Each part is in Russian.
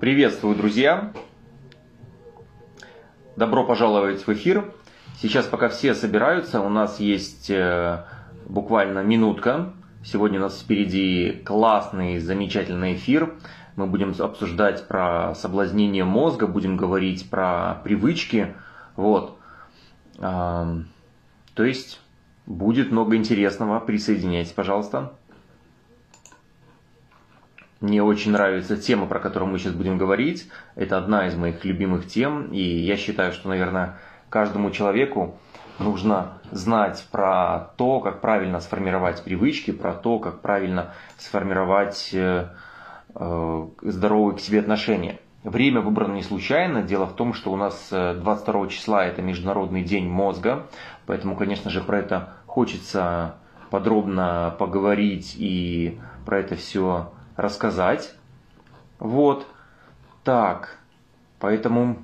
Приветствую, друзья! Добро пожаловать в эфир. Сейчас, пока все собираются, у нас есть э, буквально минутка. Сегодня у нас впереди классный, замечательный эфир. Мы будем обсуждать про соблазнение мозга, будем говорить про привычки. Вот. То есть будет много интересного. Присоединяйтесь, пожалуйста. Мне очень нравится тема, про которую мы сейчас будем говорить. Это одна из моих любимых тем. И я считаю, что, наверное, каждому человеку нужно знать про то, как правильно сформировать привычки, про то, как правильно сформировать э, э, здоровые к себе отношения. Время выбрано не случайно. Дело в том, что у нас 22 э, числа это Международный день мозга. Поэтому, конечно же, про это хочется подробно поговорить и про это все рассказать. Вот. Так. Поэтому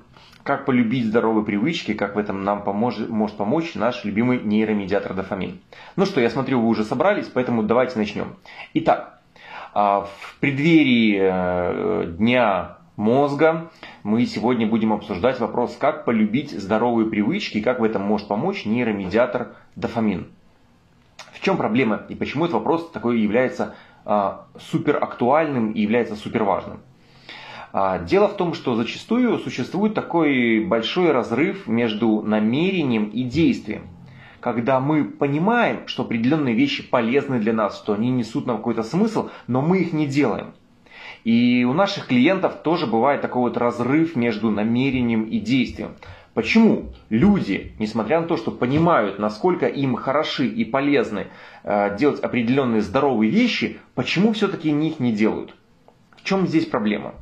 как полюбить здоровые привычки, как в этом нам поможет, может помочь наш любимый нейромедиатор дофамин. Ну что, я смотрю, вы уже собрались, поэтому давайте начнем. Итак, а, в преддверии э, Дня мозга мы сегодня будем обсуждать вопрос, как полюбить здоровые привычки как в этом может помочь нейромедиатор дофамин. В чем проблема и почему этот вопрос такой является супер актуальным и является супер важным. А, дело в том, что зачастую существует такой большой разрыв между намерением и действием. Когда мы понимаем, что определенные вещи полезны для нас, что они несут нам какой-то смысл, но мы их не делаем. И у наших клиентов тоже бывает такой вот разрыв между намерением и действием. Почему люди, несмотря на то, что понимают, насколько им хороши и полезны э, делать определенные здоровые вещи, почему все-таки них не делают? В чем здесь проблема?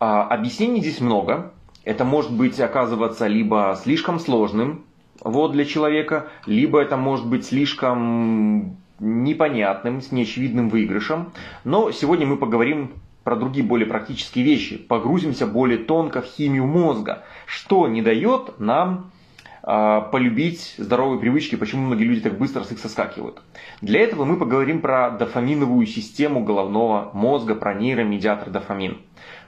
А, объяснений здесь много. Это может быть оказываться либо слишком сложным вот, для человека, либо это может быть слишком непонятным, с неочевидным выигрышем. Но сегодня мы поговорим про другие более практические вещи, погрузимся более тонко в химию мозга, что не дает нам э, полюбить здоровые привычки, почему многие люди так быстро с них соскакивают. Для этого мы поговорим про дофаминовую систему головного мозга, про нейромедиатор дофамин.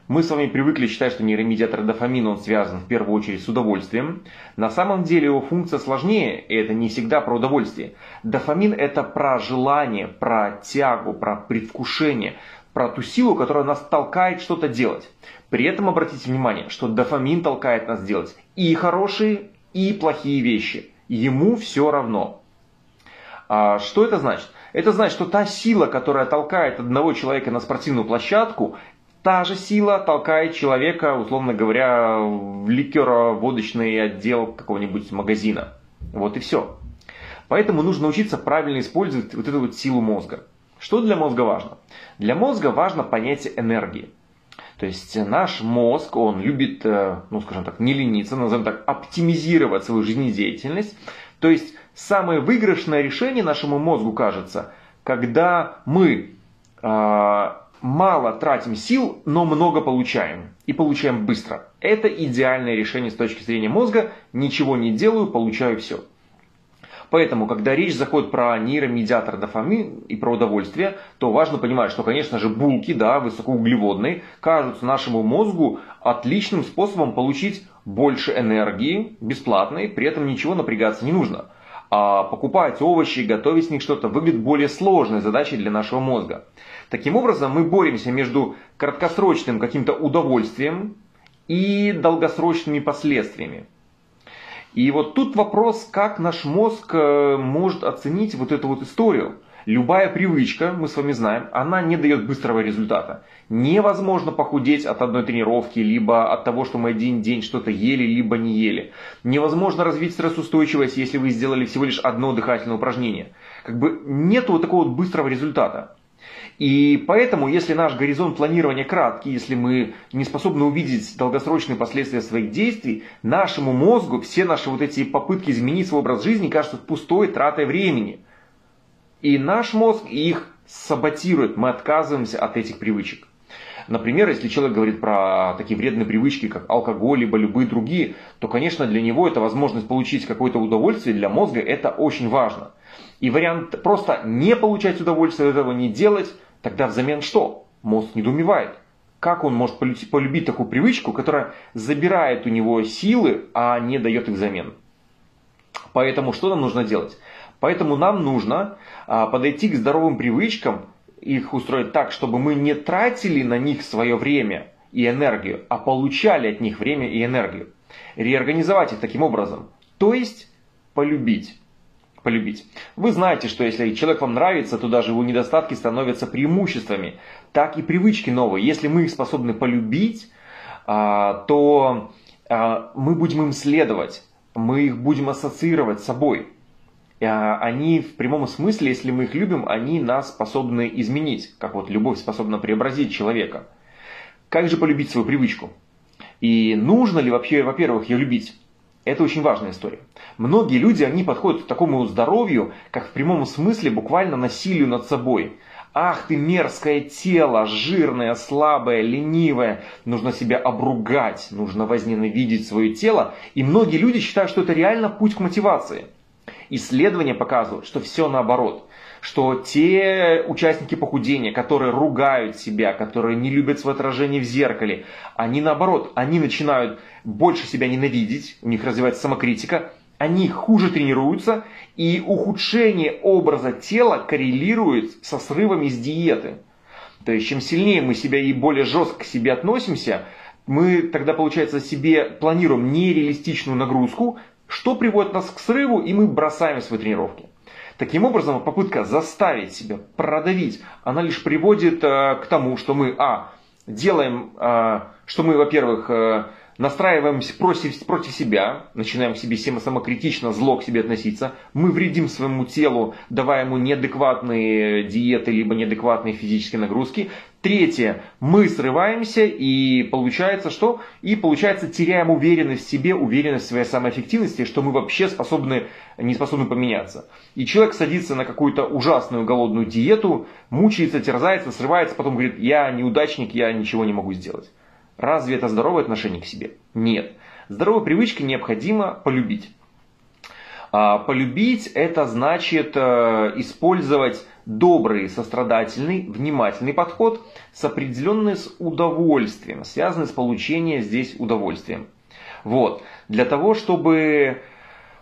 Мы с вами привыкли считать, что нейромедиатор дофамина он связан в первую очередь с удовольствием. На самом деле его функция сложнее, и это не всегда про удовольствие. Дофамин это про желание, про тягу, про предвкушение, про ту силу, которая нас толкает что-то делать. При этом обратите внимание, что дофамин толкает нас делать и хорошие, и плохие вещи. Ему все равно. А что это значит? Это значит, что та сила, которая толкает одного человека на спортивную площадку, та же сила толкает человека, условно говоря, в ликероводочный отдел какого-нибудь магазина. Вот и все. Поэтому нужно учиться правильно использовать вот эту вот силу мозга. Что для мозга важно? Для мозга важно понятие энергии. То есть наш мозг, он любит, э, ну скажем так, не лениться, назовем так, оптимизировать свою жизнедеятельность. То есть самое выигрышное решение нашему мозгу кажется, когда мы э, мало тратим сил, но много получаем. И получаем быстро. Это идеальное решение с точки зрения мозга. Ничего не делаю, получаю все. Поэтому, когда речь заходит про нейромедиатор дофамин и про удовольствие, то важно понимать, что, конечно же, булки, да, высокоуглеводные, кажутся нашему мозгу отличным способом получить больше энергии, бесплатной, при этом ничего напрягаться не нужно. А покупать овощи, готовить с них что-то выглядит более сложной задачей для нашего мозга. Таким образом, мы боремся между краткосрочным каким-то удовольствием и долгосрочными последствиями. И вот тут вопрос, как наш мозг э, может оценить вот эту вот историю. Любая привычка, мы с вами знаем, она не дает быстрого результата. Невозможно похудеть от одной тренировки, либо от того, что мы один день что-то ели, либо не ели. Невозможно развить стрессоустойчивость, если вы сделали всего лишь одно дыхательное упражнение. Как бы нет вот такого вот быстрого результата. И поэтому, если наш горизонт планирования краткий, если мы не способны увидеть долгосрочные последствия своих действий, нашему мозгу все наши вот эти попытки изменить свой образ жизни кажутся пустой тратой времени. И наш мозг их саботирует, мы отказываемся от этих привычек. Например, если человек говорит про такие вредные привычки, как алкоголь, либо любые другие, то, конечно, для него это возможность получить какое-то удовольствие, для мозга это очень важно. И вариант просто не получать удовольствие от этого, не делать, тогда взамен что? Мозг недоумевает. как он может полюбить такую привычку, которая забирает у него силы, а не дает их взамен. Поэтому что нам нужно делать? Поэтому нам нужно а, подойти к здоровым привычкам, их устроить так, чтобы мы не тратили на них свое время и энергию, а получали от них время и энергию. Реорганизовать их таким образом. То есть полюбить полюбить. Вы знаете, что если человек вам нравится, то даже его недостатки становятся преимуществами. Так и привычки новые. Если мы их способны полюбить, а, то а, мы будем им следовать, мы их будем ассоциировать с собой. А, они в прямом смысле, если мы их любим, они нас способны изменить, как вот любовь способна преобразить человека. Как же полюбить свою привычку? И нужно ли вообще, во-первых, ее любить? Это очень важная история. Многие люди, они подходят к такому здоровью, как в прямом смысле буквально насилию над собой. Ах ты мерзкое тело, жирное, слабое, ленивое. Нужно себя обругать, нужно возненавидеть свое тело. И многие люди считают, что это реально путь к мотивации. Исследования показывают, что все наоборот что те участники похудения, которые ругают себя, которые не любят свое отражение в зеркале, они наоборот, они начинают больше себя ненавидеть, у них развивается самокритика, они хуже тренируются, и ухудшение образа тела коррелирует со срывами с диеты. То есть, чем сильнее мы себя и более жестко к себе относимся, мы тогда, получается, себе планируем нереалистичную нагрузку, что приводит нас к срыву, и мы бросаем свои тренировки. Таким образом, попытка заставить себя продавить, она лишь приводит э, к тому, что мы, а, делаем, э, что мы, во-первых, э, настраиваемся против, против себя, начинаем к себе самокритично, зло к себе относиться, мы вредим своему телу, давая ему неадекватные диеты, либо неадекватные физические нагрузки. Третье, мы срываемся и получается что? И получается теряем уверенность в себе, уверенность в своей самоэффективности, что мы вообще способны, не способны поменяться. И человек садится на какую-то ужасную голодную диету, мучается, терзается, срывается, потом говорит, я неудачник, я ничего не могу сделать. Разве это здоровое отношение к себе? Нет. Здоровые привычки необходимо полюбить. А полюбить это значит э, использовать добрый, сострадательный, внимательный подход с определенным с удовольствием, связанный с получением здесь удовольствием. Вот. Для того, чтобы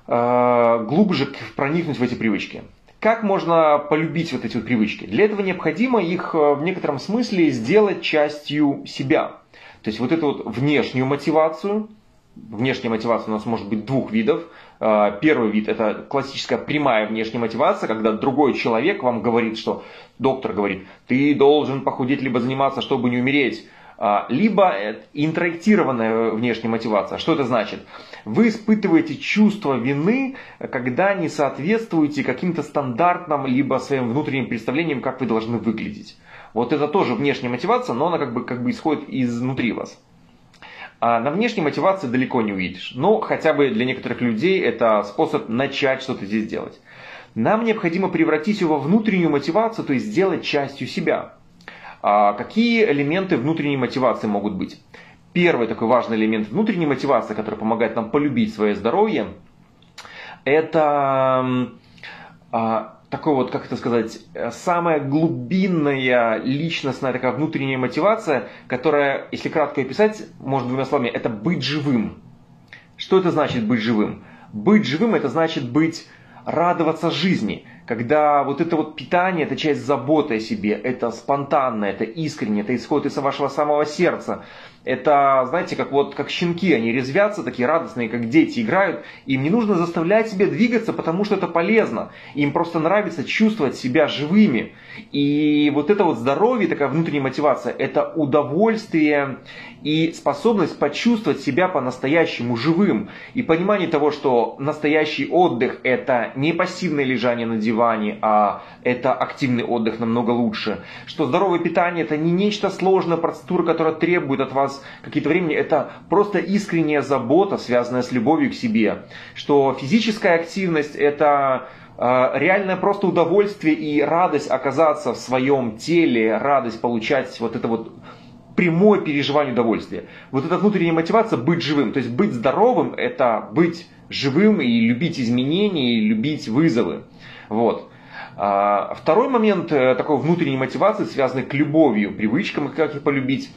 э, глубже проникнуть в эти привычки. Как можно полюбить вот эти вот привычки? Для этого необходимо их э, в некотором смысле сделать частью себя. То есть вот эту вот внешнюю мотивацию, внешняя мотивация у нас может быть двух видов. А, первый вид это классическая прямая внешняя мотивация, когда другой человек вам говорит, что доктор говорит, ты должен похудеть либо заниматься, чтобы не умереть. А, либо интроектированная внешняя мотивация. Что это значит? Вы испытываете чувство вины, когда не соответствуете каким-то стандартным, либо своим внутренним представлениям, как вы должны выглядеть. Вот это тоже внешняя мотивация, но она как бы, как бы исходит изнутри вас. А на внешней мотивации далеко не увидишь. Но хотя бы для некоторых людей это способ начать что-то здесь делать. Нам необходимо превратить его во внутреннюю мотивацию, то есть сделать частью себя. А какие элементы внутренней мотивации могут быть? Первый такой важный элемент внутренней мотивации, который помогает нам полюбить свое здоровье, это а, такой вот, как это сказать, э, самая глубинная личностная такая внутренняя мотивация, которая, если кратко описать, можно двумя словами, это быть живым. Что это значит быть живым? Быть живым это значит быть, радоваться жизни, когда вот это вот питание, это часть заботы о себе, это спонтанно, это искренне, это исходит из вашего самого сердца, это, знаете, как вот как щенки, они резвятся, такие радостные, как дети, играют. Им не нужно заставлять себя двигаться, потому что это полезно. Им просто нравится чувствовать себя живыми. И вот это вот здоровье, такая внутренняя мотивация, это удовольствие и способность почувствовать себя по-настоящему живым. И понимание того, что настоящий отдых это не пассивное лежание на диване, а это активный отдых намного лучше. Что здоровое питание это не нечто сложное, процедура, которая требует от вас какие-то времени, это просто искренняя забота, связанная с любовью к себе. Что физическая активность это а, реальное просто удовольствие и радость оказаться в своем теле, радость получать вот это вот прямое переживание удовольствия. Вот эта внутренняя мотивация быть живым, то есть быть здоровым, это быть живым и любить изменения, и любить вызовы. Вот. А, второй момент э, такой внутренней мотивации, связанный к любовью, привычкам, как их полюбить,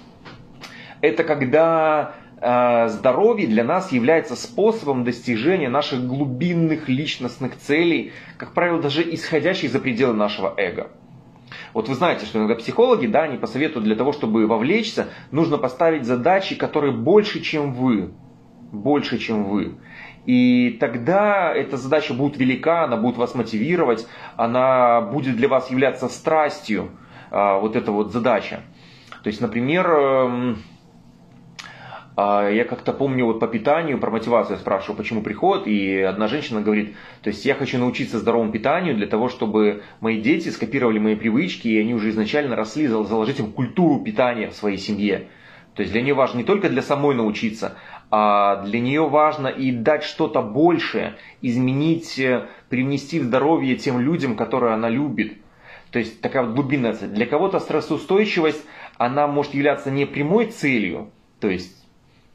это когда э, здоровье для нас является способом достижения наших глубинных личностных целей, как правило, даже исходящих за пределы нашего эго. Вот вы знаете, что иногда психологи, да, они посоветуют для того, чтобы вовлечься, нужно поставить задачи, которые больше, чем вы. Больше, чем вы. И тогда эта задача будет велика, она будет вас мотивировать, она будет для вас являться страстью, а, вот эта вот задача. То есть, например, эм, а, я как-то помню вот по питанию, про мотивацию я спрашивал, почему приход, и одна женщина говорит, то есть я хочу научиться здоровому питанию для того, чтобы мои дети скопировали мои привычки, и они уже изначально росли, заложить им культуру питания в своей семье. То есть для нее важно не только для самой научиться, для нее важно и дать что-то большее, изменить, э, привнести здоровье тем людям, которые она любит. То есть такая вот глубинная. Для кого-то стрессоустойчивость, она может являться не прямой целью, то есть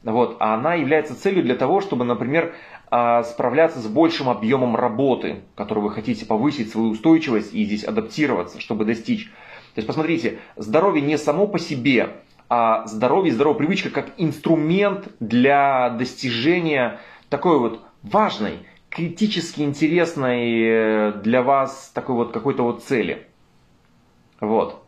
вот, а она является целью для того, чтобы, например, а, справляться с большим объемом работы, которую вы хотите повысить свою устойчивость и здесь адаптироваться, чтобы достичь. То есть посмотрите, здоровье не само по себе, а здоровье, здоровая привычка как инструмент для достижения такой вот важной, критически интересной э, для вас такой вот какой-то вот цели. Вот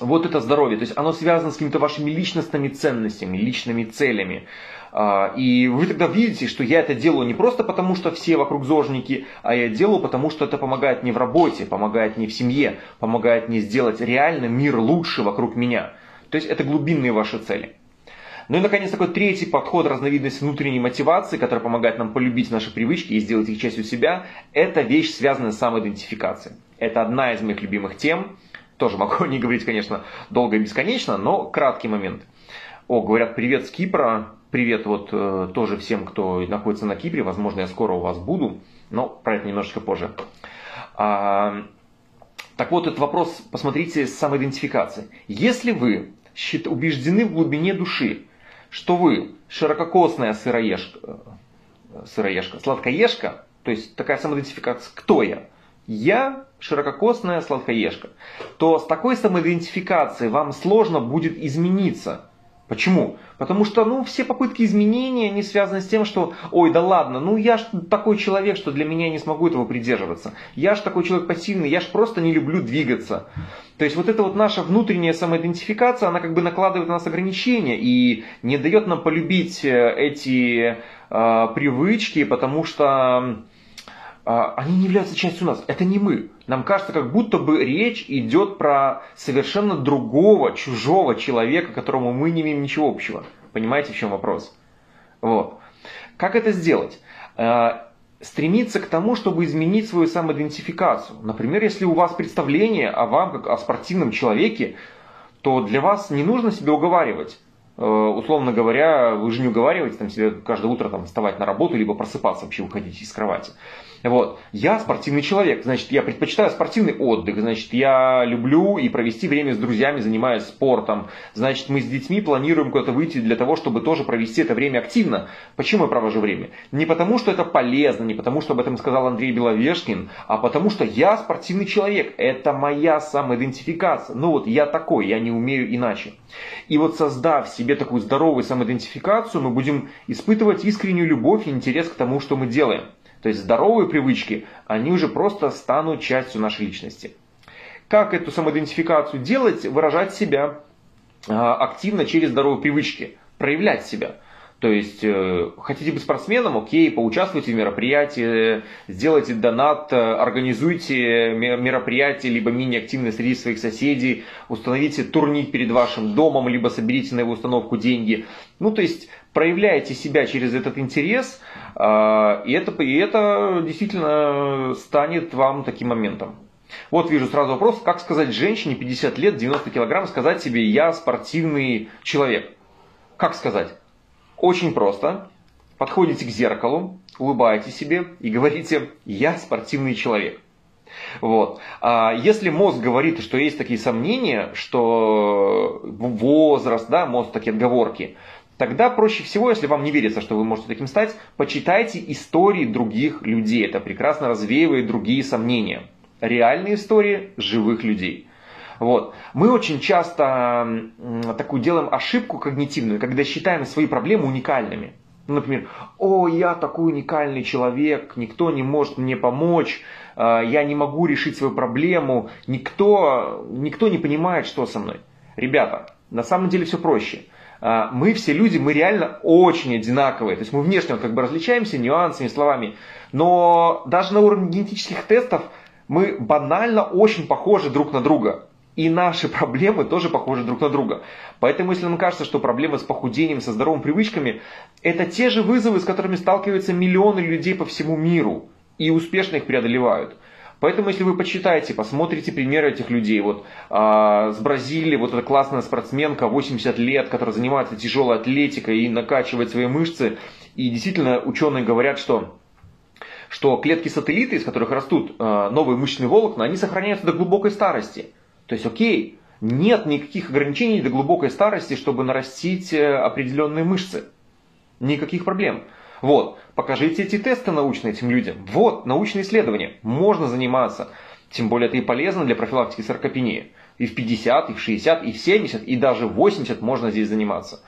вот это здоровье, то есть оно связано с какими-то вашими личностными ценностями, личными целями. А, и вы тогда видите, что я это делаю не просто потому, что все вокруг зожники, а я делаю потому, что это помогает мне в работе, помогает мне в семье, помогает мне сделать реально мир лучше вокруг меня. То есть это глубинные ваши цели. Ну и, наконец, такой третий подход, разновидность внутренней мотивации, которая помогает нам полюбить наши привычки и сделать их частью себя, это вещь, связанная с самоидентификацией. Это одна из моих любимых тем. Тоже могу не говорить, конечно, долго и бесконечно, но краткий момент. О, говорят, привет с Кипра. Привет вот э, тоже всем, кто находится на Кипре. Возможно, я скоро у вас буду, но про это немножечко позже. А, так вот, этот вопрос, посмотрите, с самоидентификацией. Если вы убеждены в глубине души, что вы ширококосная сыроежка, э, сыроежка, сладкоежка, то есть такая самоидентификация, кто я? Я ширококосная сладкоежка, то с такой самоидентификацией вам сложно будет измениться. Почему? Потому что ну, все попытки изменения, они связаны с тем, что, ой, да ладно, ну я ж такой человек, что для меня я не смогу этого придерживаться. Я ж такой человек пассивный, я ж просто не люблю двигаться. То есть вот эта вот наша внутренняя самоидентификация, она как бы накладывает на нас ограничения и не дает нам полюбить э, эти э, привычки, потому что они не являются частью нас. Это не мы. Нам кажется, как будто бы речь идет про совершенно другого, чужого человека, которому мы не имеем ничего общего. Понимаете, в чем вопрос? Вот. Как это сделать? А, стремиться к тому, чтобы изменить свою самоидентификацию. Например, если у вас представление о вам как о спортивном человеке, то для вас не нужно себя уговаривать. Э, условно говоря, вы же не уговариваете там, себе каждое утро там, вставать на работу, либо просыпаться, вообще выходить из кровати. Вот. Я спортивный человек, значит, я предпочитаю спортивный отдых, значит, я люблю и провести время с друзьями, занимаясь спортом. Значит, мы с детьми планируем куда-то выйти для того, чтобы тоже провести это время активно. Почему я провожу время? Не потому, что это полезно, не потому, что об этом сказал Андрей Беловешкин, а потому, что я спортивный человек. Это моя самоидентификация. Ну вот, я такой, я не умею иначе. И вот создав себе такую здоровую самоидентификацию, мы будем испытывать искреннюю любовь и интерес к тому, что мы делаем. То есть здоровые привычки, они уже просто станут частью нашей личности. Как эту самоидентификацию делать? Выражать себя а, активно через здоровые привычки, проявлять себя. То есть, э, хотите быть спортсменом, окей, поучаствуйте в мероприятии, сделайте донат, организуйте мероприятие, либо мини-активное среди своих соседей, установите турник перед вашим домом, либо соберите на его установку деньги. Ну, то есть, проявляете себя через этот интерес, а, и это, и это действительно станет вам таким моментом. Вот вижу сразу вопрос, как сказать женщине 50 лет, 90 килограмм, сказать себе «я спортивный человек». Как сказать? Очень просто. Подходите к зеркалу, улыбаетесь себе и говорите «я спортивный человек». Вот. А если мозг говорит, что есть такие сомнения, что возраст, да, мозг такие отговорки, Тогда проще всего, если вам не верится, что вы можете таким стать, почитайте истории других людей. Это прекрасно развеивает другие сомнения. Реальные истории живых людей. Вот. Мы очень часто такую делаем ошибку когнитивную, когда считаем свои проблемы уникальными. Ну, например, о, я такой уникальный человек, никто не может мне помочь, э, я не могу решить свою проблему, никто, никто не понимает, что со мной. Ребята, на самом деле все проще. Э, мы все люди, мы реально очень одинаковые. То есть мы внешне как бы различаемся нюансами, словами. Но даже на уровне генетических тестов мы банально очень похожи друг на друга. И наши проблемы тоже похожи друг на друга. Поэтому, если нам кажется, что проблемы с похудением, со здоровыми привычками, это те же вызовы, с которыми сталкиваются миллионы людей по всему миру. И успешно их преодолевают. Поэтому, если вы почитаете, посмотрите примеры этих людей, вот а, с Бразилии, вот эта классная спортсменка, 80 лет, которая занимается тяжелой атлетикой и накачивает свои мышцы, и действительно ученые говорят, что что клетки-сателлиты, из которых растут э, новые мышечные волокна, они сохраняются до глубокой старости. То есть, окей, нет никаких ограничений до глубокой старости, чтобы нарастить э, определенные мышцы. Никаких проблем. Вот, покажите эти тесты научные этим людям. Вот, научные исследования. Можно заниматься. Тем более это и полезно для профилактики саркопении. И в 50, и в 60, и в 70, и даже в 80 можно здесь заниматься.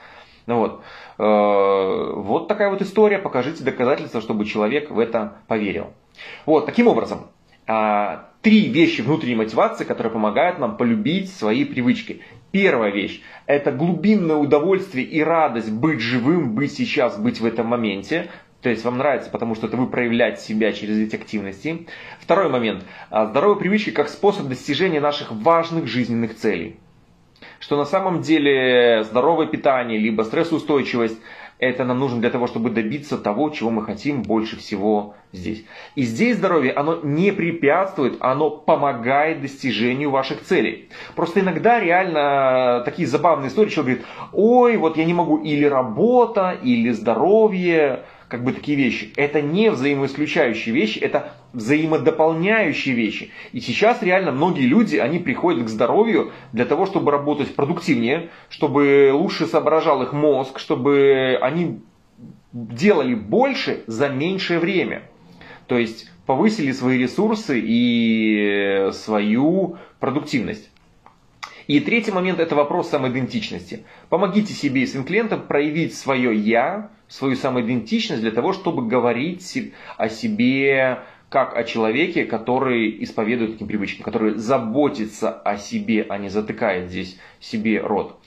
Ну вот. Э, вот такая вот история. Покажите доказательства, чтобы человек в это поверил. Вот, таким образом, а, три вещи внутренней мотивации, которые помогают нам полюбить свои привычки. Первая вещь – это глубинное удовольствие и радость быть живым, быть сейчас, быть в этом моменте. То есть вам нравится, потому что это вы проявляете себя через эти активности. Второй момент. А, здоровые привычки как способ достижения наших важных жизненных целей что на самом деле здоровое питание, либо стрессоустойчивость, это нам нужно для того, чтобы добиться того, чего мы хотим больше всего здесь. И здесь здоровье, оно не препятствует, оно помогает достижению ваших целей. Просто иногда реально такие забавные истории, человек говорит, ой, вот я не могу или работа, или здоровье, как бы такие вещи. Это не взаимоисключающие вещи, это взаимодополняющие вещи. И сейчас реально многие люди, они приходят к здоровью для того, чтобы работать продуктивнее, чтобы лучше соображал их мозг, чтобы они делали больше за меньшее время. То есть повысили свои ресурсы и свою продуктивность. И третий момент – это вопрос самоидентичности. Помогите себе и своим клиентам проявить свое «я», свою самоидентичность для того, чтобы говорить о себе как о человеке, который исповедует таким привычкам, который заботится о себе, а не затыкает здесь себе рот.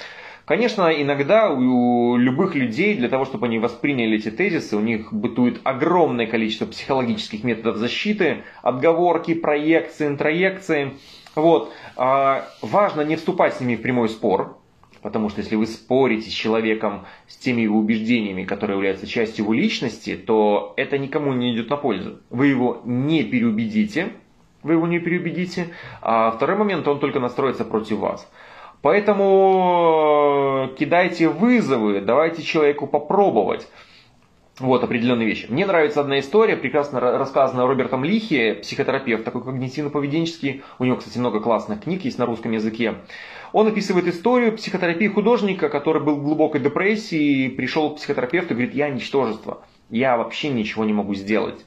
Конечно, иногда у любых людей, для того, чтобы они восприняли эти тезисы, у них бытует огромное количество психологических методов защиты, отговорки, проекции, интроекции. Вот. А, важно не вступать с ними в прямой спор, Потому что если вы спорите с человеком, с теми его убеждениями, которые являются частью его личности, то это никому не идет на пользу. Вы его не переубедите, вы его не переубедите, а второй момент, он только настроится против вас. Поэтому э, кидайте вызовы, давайте человеку попробовать. Вот определенные вещи. Мне нравится одна история, прекрасно рассказанная Робертом Лихи, психотерапевт, такой когнитивно-поведенческий. У него, кстати, много классных книг есть на русском языке. Он описывает историю психотерапии художника, который был в глубокой депрессии, пришел к психотерапевту и говорит, я ничтожество, я вообще ничего не могу сделать.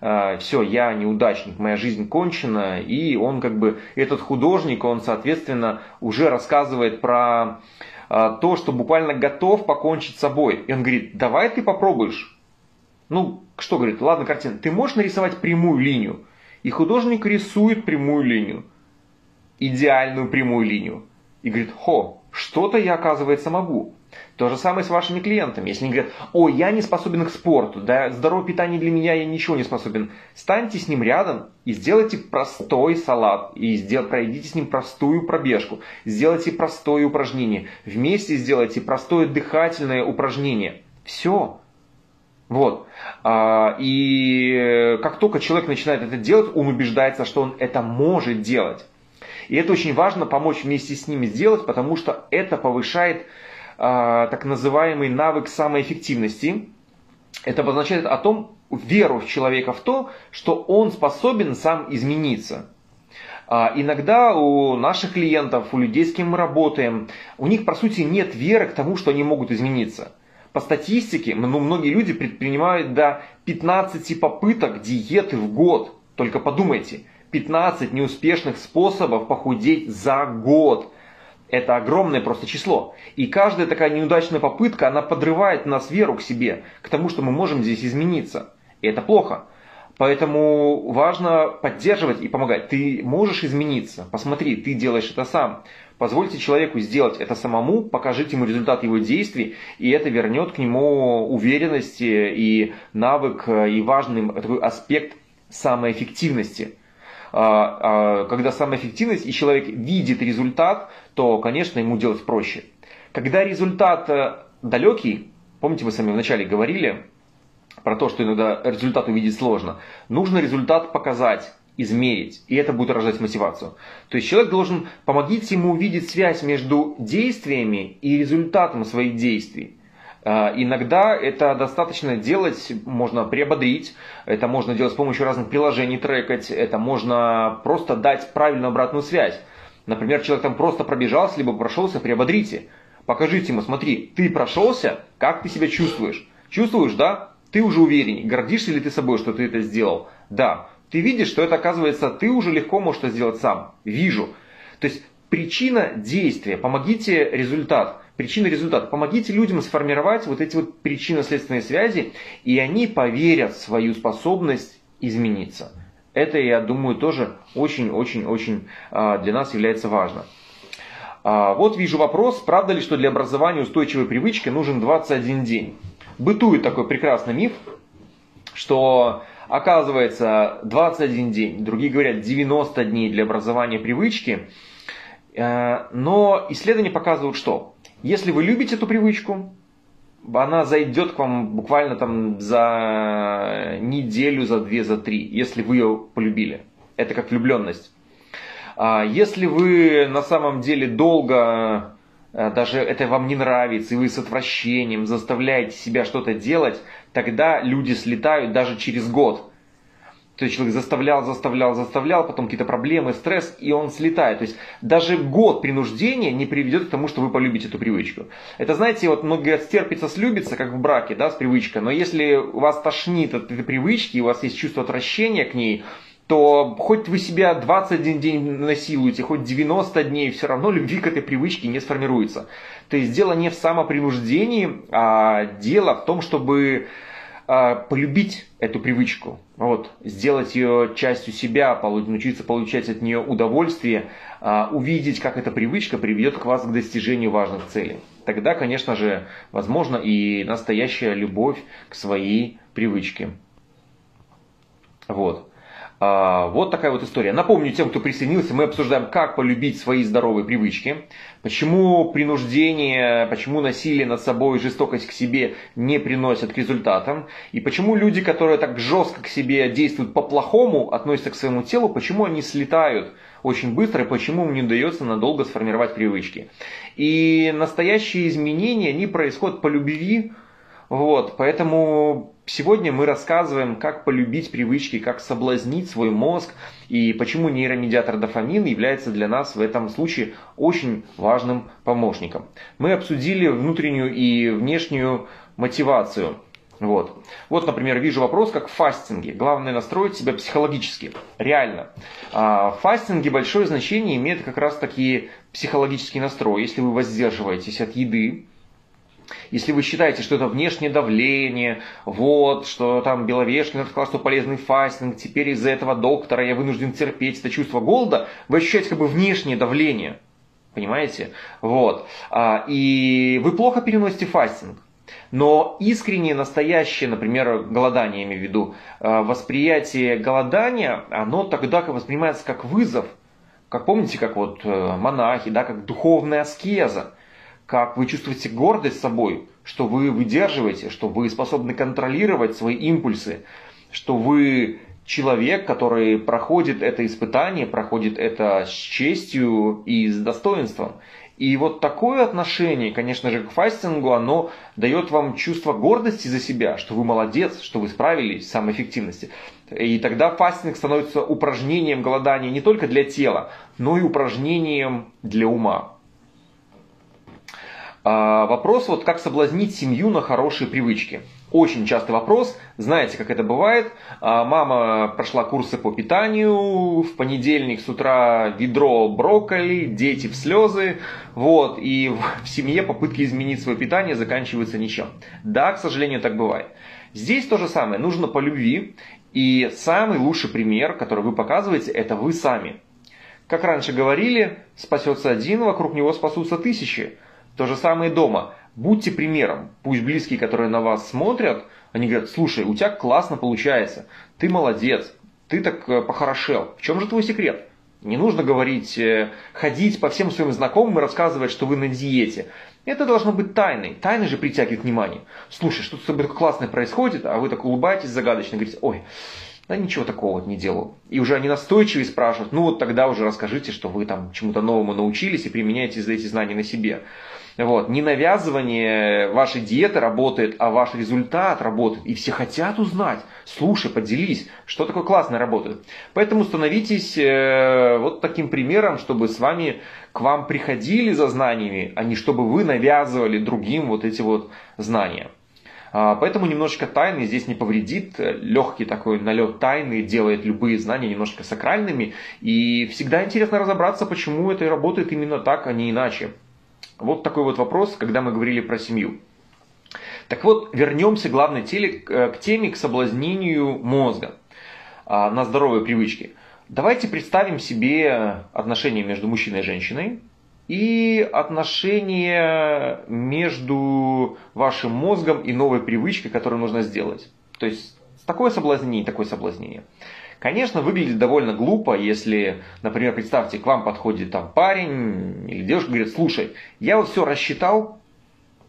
А, Все, я неудачник, моя жизнь кончена. И он как бы, этот художник, он, соответственно, уже рассказывает про то, что буквально готов покончить с собой. И он говорит, давай ты попробуешь. Ну, что говорит, ладно, картина, ты можешь нарисовать прямую линию? И художник рисует прямую линию. Идеальную прямую линию. И говорит, хо, что-то я, оказывается, могу. То же самое с вашими клиентами. Если они говорят, ой, я не способен к спорту, да, здоровое питание для меня, я ничего не способен. Станьте с ним рядом и сделайте простой салат. И сдел... пройдите с ним простую пробежку. Сделайте простое упражнение. Вместе сделайте простое дыхательное упражнение. Все. Вот. А, и как только человек начинает это делать, он убеждается, что он это может делать. И это очень важно помочь вместе с ними сделать, потому что это повышает так называемый навык самоэффективности. Это обозначает о том, веру в человека в то, что он способен сам измениться. А, иногда у наших клиентов, у людей, с кем мы работаем, у них, по сути, нет веры к тому, что они могут измениться. По статистике, ну, многие люди предпринимают до 15 попыток диеты в год. Только подумайте, 15 неуспешных способов похудеть за год. Это огромное просто число. И каждая такая неудачная попытка, она подрывает нас веру к себе, к тому, что мы можем здесь измениться. И это плохо. Поэтому важно поддерживать и помогать. Ты можешь измениться. Посмотри, ты делаешь это сам. Позвольте человеку сделать это самому, покажите ему результат его действий, и это вернет к нему уверенность и навык, и важный такой аспект самоэффективности. А, а, когда самоэффективность и человек видит результат, то, конечно, ему делать проще. Когда результат э, далекий, помните, мы с вами вначале говорили про то, что иногда результат увидеть сложно, нужно результат показать измерить, и это будет рождать мотивацию. То есть человек должен, помогите ему увидеть связь между действиями и результатом своих действий. А, иногда это достаточно делать, можно приободрить, это можно делать с помощью разных приложений, трекать, это можно просто дать правильную обратную связь. Например, человек там просто пробежался, либо прошелся, приободрите. Покажите ему, смотри, ты прошелся, как ты себя чувствуешь? Чувствуешь, да? Ты уже уверен, гордишься ли ты собой, что ты это сделал? Да. Ты видишь, что это оказывается, ты уже легко можешь это сделать сам. Вижу. То есть причина действия, помогите результат. Причина-результат. Помогите людям сформировать вот эти вот причинно-следственные связи, и они поверят в свою способность измениться. Это, я думаю, тоже очень-очень-очень а, для нас является важно. А, вот вижу вопрос, правда ли, что для образования устойчивой привычки нужен 21 день? Бытует такой прекрасный миф, что Оказывается, 21 день, другие говорят 90 дней для образования привычки. Э, но исследования показывают, что если вы любите эту привычку, она зайдет к вам буквально там за неделю, за две, за три, если вы ее полюбили. Это как влюбленность. А если вы на самом деле долго, э, даже это вам не нравится, и вы с отвращением заставляете себя что-то делать, тогда люди слетают даже через год. То есть человек заставлял, заставлял, заставлял, потом какие-то проблемы, стресс, и он слетает. То есть даже год принуждения не приведет к тому, что вы полюбите эту привычку. Это, знаете, вот многие говорят, стерпится, слюбится, как в браке, да, с привычкой. Но если у вас тошнит от этой привычки, у вас есть чувство отвращения к ней, то хоть вы себя 21 день насилуете, хоть 90 дней, все равно любви к этой привычке не сформируется. То есть дело не в самопринуждении, а дело в том, чтобы полюбить эту привычку, вот, сделать ее частью себя, научиться получать от нее удовольствие, а, увидеть, как эта привычка приведет к вас к достижению важных целей. Тогда, конечно же, возможно и настоящая любовь к своей привычке. Вот. А, вот такая вот история. Напомню тем, кто присоединился, мы обсуждаем, как полюбить свои здоровые привычки, почему принуждение, почему насилие над собой, жестокость к себе не приносят к результатам, и почему люди, которые так жестко к себе действуют по-плохому, относятся к своему телу, почему они слетают очень быстро и почему им не удается надолго сформировать привычки. И настоящие изменения, они происходят по любви, вот, поэтому сегодня мы рассказываем, как полюбить привычки, как соблазнить свой мозг и почему нейромедиатор дофамин является для нас в этом случае очень важным помощником. Мы обсудили внутреннюю и внешнюю мотивацию. Вот. вот, например, вижу вопрос, как в фастинге. Главное настроить себя психологически. Реально. А, в фастинге большое значение имеет как раз таки психологический настрой. Если вы воздерживаетесь от еды, если вы считаете, что это внешнее давление, вот, что там Беловешкин сказал, что полезный фастинг, теперь из-за этого доктора я вынужден терпеть это чувство голода, вы ощущаете как бы внешнее давление. Понимаете? Вот. А, и вы плохо переносите фастинг. Но искреннее, настоящее, например, голодание, я имею в виду, а, восприятие голодания, оно тогда воспринимается как вызов. Как помните, как вот э, монахи, да, как духовная аскеза как вы чувствуете гордость собой, что вы выдерживаете, что вы способны контролировать свои импульсы, что вы человек, который проходит это испытание, проходит это с честью и с достоинством. И вот такое отношение, конечно же, к фастингу, оно дает вам чувство гордости за себя, что вы молодец, что вы справились с самоэффективностью. И тогда фастинг становится упражнением голодания не только для тела, но и упражнением для ума. А, вопрос, вот как соблазнить семью на хорошие привычки. Очень частый вопрос. Знаете, как это бывает? А, мама прошла курсы по питанию, в понедельник с утра ведро брокколи, дети в слезы, вот, и в семье попытки изменить свое питание заканчиваются ничем. Да, к сожалению, так бывает. Здесь то же самое, нужно по любви, и самый лучший пример, который вы показываете, это вы сами. Как раньше говорили, спасется один, вокруг него спасутся тысячи. То же самое дома. Будьте примером. Пусть близкие, которые на вас смотрят, они говорят, слушай, у тебя классно получается, ты молодец, ты так э, похорошел. В чем же твой секрет? Не нужно говорить, э, ходить по всем своим знакомым и рассказывать, что вы на диете. Это должно быть тайной. Тайна же притягивает внимание. Слушай, что-то с тобой классное происходит, а вы так улыбаетесь загадочно, говорите, ой, да ничего такого не делал. И уже они настойчивее спрашивают, ну вот тогда уже расскажите, что вы там чему-то новому научились и применяете эти знания на себе. Вот. Не навязывание вашей диеты работает, а ваш результат работает. И все хотят узнать. Слушай, поделись, что такое классно работает. Поэтому становитесь э, вот таким примером, чтобы с вами к вам приходили за знаниями, а не чтобы вы навязывали другим вот эти вот знания. А, поэтому немножечко тайны здесь не повредит. Легкий такой налет тайны делает любые знания немножко сакральными. И всегда интересно разобраться, почему это работает именно так, а не иначе. Вот такой вот вопрос, когда мы говорили про семью. Так вот, вернемся главной теле, э, к теме, к соблазнению мозга а, на здоровые привычки. Давайте представим себе отношения между мужчиной и женщиной и отношения между вашим мозгом и новой привычкой, которую нужно сделать. То есть такое соблазнение такое соблазнение. Конечно, выглядит довольно глупо, если, например, представьте, к вам подходит там парень или девушка говорит, слушай, я вот все рассчитал,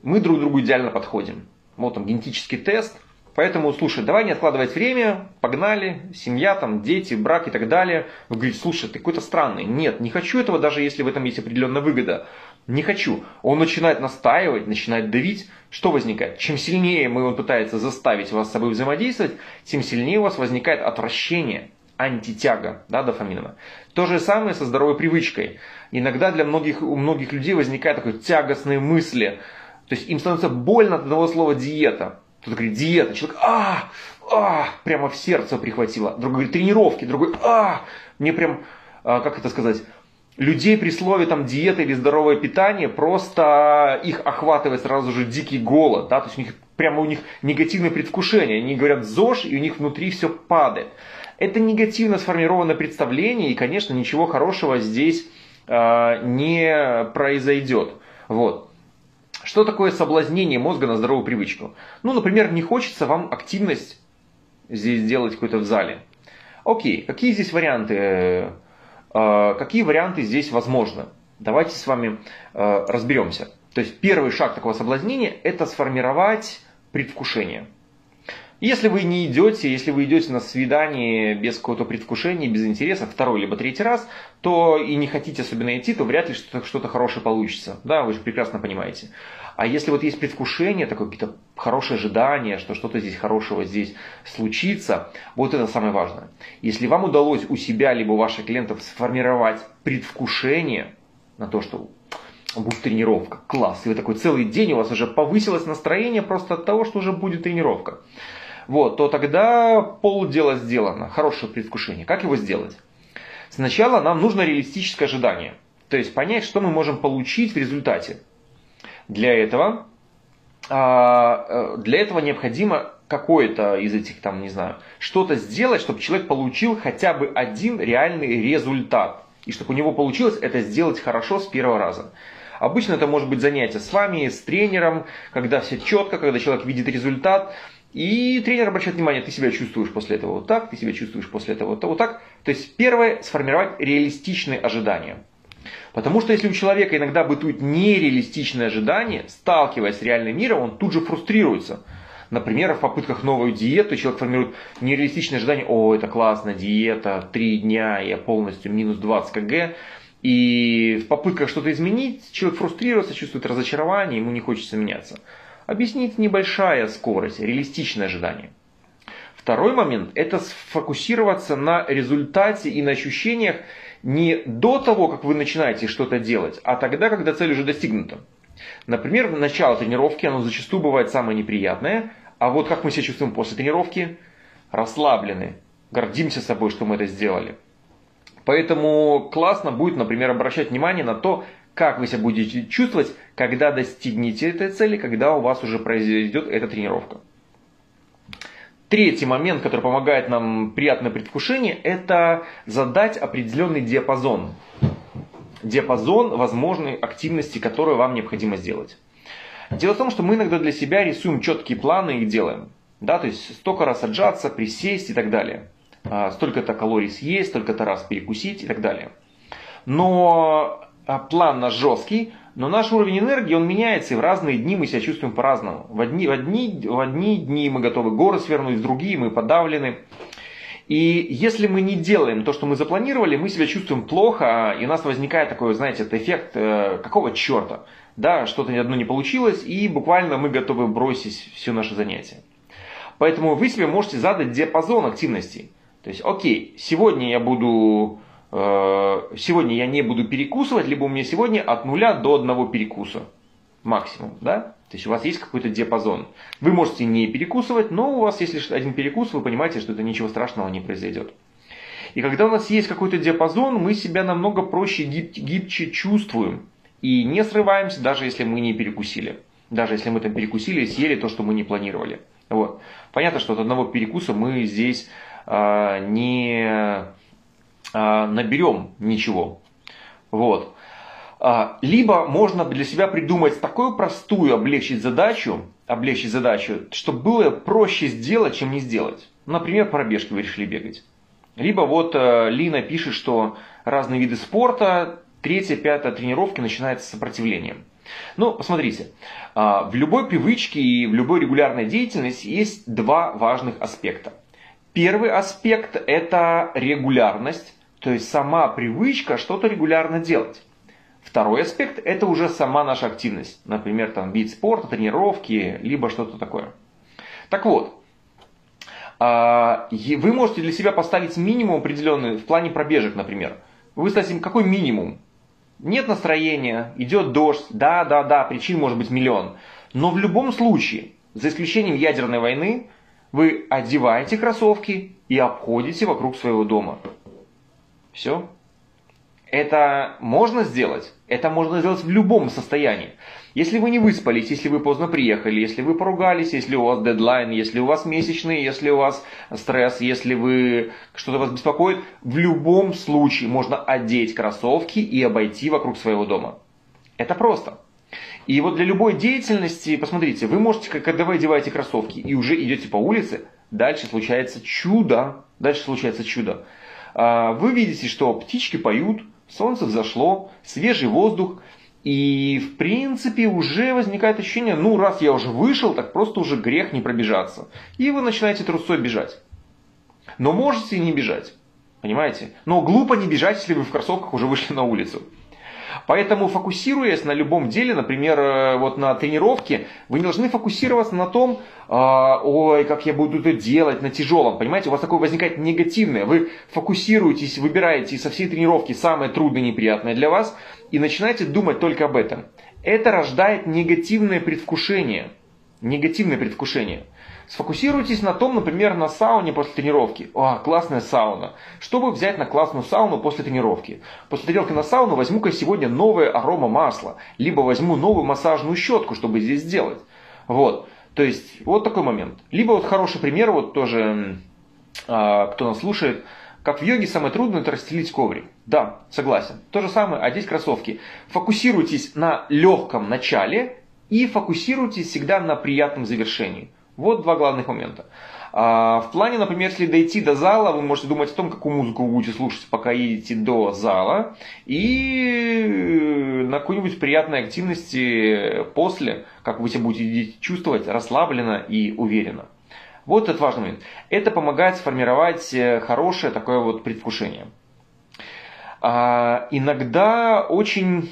мы друг другу идеально подходим. Вот там генетический тест, Поэтому, слушай, давай не откладывать время, погнали, семья, там, дети, брак и так далее. Вы говорите, слушай, ты какой-то странный. Нет, не хочу этого, даже если в этом есть определенная выгода. Не хочу. Он начинает настаивать, начинает давить. Что возникает? Чем сильнее мы он пытается заставить вас с собой взаимодействовать, тем сильнее у вас возникает отвращение, антитяга да, дофаминовая. То же самое со здоровой привычкой. Иногда для многих, у многих людей возникают такие тягостные мысли. То есть им становится больно от одного слова диета. Кто-то говорит, диета. Человек, а, а, прямо в сердце прихватило. Другой говорит, тренировки. Другой, а, мне прям, а, как это сказать, людей при слове там диета или здоровое питание, просто их охватывает сразу же дикий голод, да, то есть у них прямо у них негативное предвкушение, они говорят ЗОЖ, и у них внутри все падает. Это негативно сформированное представление, и, конечно, ничего хорошего здесь э, не произойдет. Вот. Что такое соблазнение мозга на здоровую привычку? Ну, например, не хочется вам активность здесь делать какой-то в зале. Окей, какие здесь варианты? Э, какие варианты здесь возможны? Давайте с вами э, разберемся. То есть первый шаг такого соблазнения – это сформировать предвкушение – если вы не идете, если вы идете на свидание без какого-то предвкушения, без интереса, второй либо третий раз, то и не хотите особенно идти, то вряд ли что-то, что-то хорошее получится. Да, вы же прекрасно понимаете. А если вот есть предвкушение, такое какие-то хорошие ожидания, что что-то здесь хорошего здесь случится, вот это самое важное. Если вам удалось у себя либо у ваших клиентов сформировать предвкушение на то, что будет тренировка, класс, и вы такой целый день, у вас уже повысилось настроение просто от того, что уже будет тренировка вот, то тогда полдела сделано, хорошее предвкушение. Как его сделать? Сначала нам нужно реалистическое ожидание, то есть понять, что мы можем получить в результате. Для этого, а, э, для этого необходимо какое-то из этих, там, не знаю, что-то сделать, чтобы человек получил хотя бы один реальный результат. И чтобы у него получилось это сделать хорошо с первого раза. Обычно это может быть занятие с вами, с тренером, когда все четко, когда человек видит результат. И тренер обращает внимание, ты себя чувствуешь после этого вот так, ты себя чувствуешь после этого вот так. То есть первое, сформировать реалистичные ожидания. Потому что если у человека иногда бытует нереалистичное ожидание, сталкиваясь с реальным миром, он тут же фрустрируется. Например, в попытках новую диету человек формирует нереалистичное ожидание, о, это классная диета, три дня, я полностью минус 20 кг. И в попытках что-то изменить, человек фрустрируется, чувствует разочарование, ему не хочется меняться объяснить небольшая скорость, реалистичное ожидание. Второй момент – это сфокусироваться на результате и на ощущениях не до того, как вы начинаете что-то делать, а тогда, когда цель уже достигнута. Например, начало тренировки, оно зачастую бывает самое неприятное, А вот как мы себя чувствуем после тренировки? Расслаблены. Гордимся собой, что мы это сделали. Поэтому классно будет, например, обращать внимание на то, как вы себя будете чувствовать, когда достигнете этой цели, когда у вас уже произойдет эта тренировка. Третий момент, который помогает нам приятное предвкушение, это задать определенный диапазон. Диапазон возможной активности, которую вам необходимо сделать. Дело в том, что мы иногда для себя рисуем четкие планы и делаем. Да, то есть столько раз отжаться, присесть и так далее. А, столько-то калорий съесть, столько-то раз перекусить и так далее. Но план наш жесткий, но наш уровень энергии, он меняется, и в разные дни мы себя чувствуем по-разному. В одни, в, одни, в одни дни мы готовы горы свернуть, в другие мы подавлены. И если мы не делаем то, что мы запланировали, мы себя чувствуем плохо, и у нас возникает такой, знаете, это эффект э, какого черта. Да, что-то ни одно не получилось, и буквально мы готовы бросить все наше занятие. Поэтому вы себе можете задать диапазон активностей. То есть, окей, сегодня я буду сегодня я не буду перекусывать, либо у меня сегодня от нуля до одного перекуса максимум, да? То есть у вас есть какой-то диапазон. Вы можете не перекусывать, но у вас, если один перекус, вы понимаете, что это ничего страшного не произойдет. И когда у нас есть какой-то диапазон, мы себя намного проще, гиб, гибче чувствуем. И не срываемся, даже если мы не перекусили. Даже если мы там перекусили съели то, что мы не планировали. Вот. Понятно, что от одного перекуса мы здесь э, не наберем ничего. Вот. А, либо можно для себя придумать такую простую облегчить задачу, облегчить задачу, чтобы было проще сделать, чем не сделать. Например, пробежки вы решили бегать. Либо вот э, Лина пишет, что разные виды спорта, третья, пятая тренировки начинается с сопротивлением. Ну, посмотрите, а, в любой привычке и в любой регулярной деятельности есть два важных аспекта. Первый аспект – это регулярность, то есть сама привычка что-то регулярно делать. Второй аспект – это уже сама наша активность. Например, там вид спорта, тренировки, либо что-то такое. Так вот, а, вы можете для себя поставить минимум определенный в плане пробежек, например. Вы ставите какой минимум? Нет настроения, идет дождь, да, да, да, причин может быть миллион. Но в любом случае, за исключением ядерной войны, вы одеваете кроссовки и обходите вокруг своего дома. Все. Это можно сделать? Это можно сделать в любом состоянии. Если вы не выспались, если вы поздно приехали, если вы поругались, если у вас дедлайн, если у вас месячный, если у вас стресс, если вы что-то вас беспокоит, в любом случае можно одеть кроссовки и обойти вокруг своего дома. Это просто. И вот для любой деятельности, посмотрите, вы можете, когда вы одеваете кроссовки и уже идете по улице, дальше случается чудо. Дальше случается чудо. А, вы видите, что птички поют, солнце взошло, свежий воздух, и в принципе уже возникает ощущение, ну раз я уже вышел, так просто уже грех не пробежаться. И вы начинаете трусой бежать. Но можете не бежать. Понимаете? Но глупо не бежать, если вы в кроссовках уже вышли на улицу. Поэтому фокусируясь на любом деле, например, э, вот на тренировке, вы не должны фокусироваться на том, а, ой, как я буду это делать на тяжелом. Понимаете, у вас такое возникает негативное. Вы фокусируетесь, выбираете со всей тренировки самое трудное неприятное для вас и начинаете думать только об этом. Это рождает негативное предвкушение. Негативное предвкушение. Сфокусируйтесь на том, например, на сауне после тренировки. О, классная сауна. Чтобы взять на классную сауну после тренировки? После тренировки на сауну возьму-ка сегодня новое арома масла. Либо возьму новую массажную щетку, чтобы здесь сделать. Вот. То есть, вот такой момент. Либо вот хороший пример, вот тоже, а, кто нас слушает, как в йоге самое трудное это расстелить коврик. Да, согласен. То же самое, одеть кроссовки. Фокусируйтесь на легком начале и фокусируйтесь всегда на приятном завершении. Вот два главных момента. А в плане, например, если дойти до зала, вы можете думать о том, какую музыку вы будете слушать, пока едете до зала, и на какой-нибудь приятной активности после, как вы себя будете чувствовать расслабленно и уверенно. Вот этот важный момент. Это помогает сформировать э, хорошее такое вот предвкушение. А, иногда очень,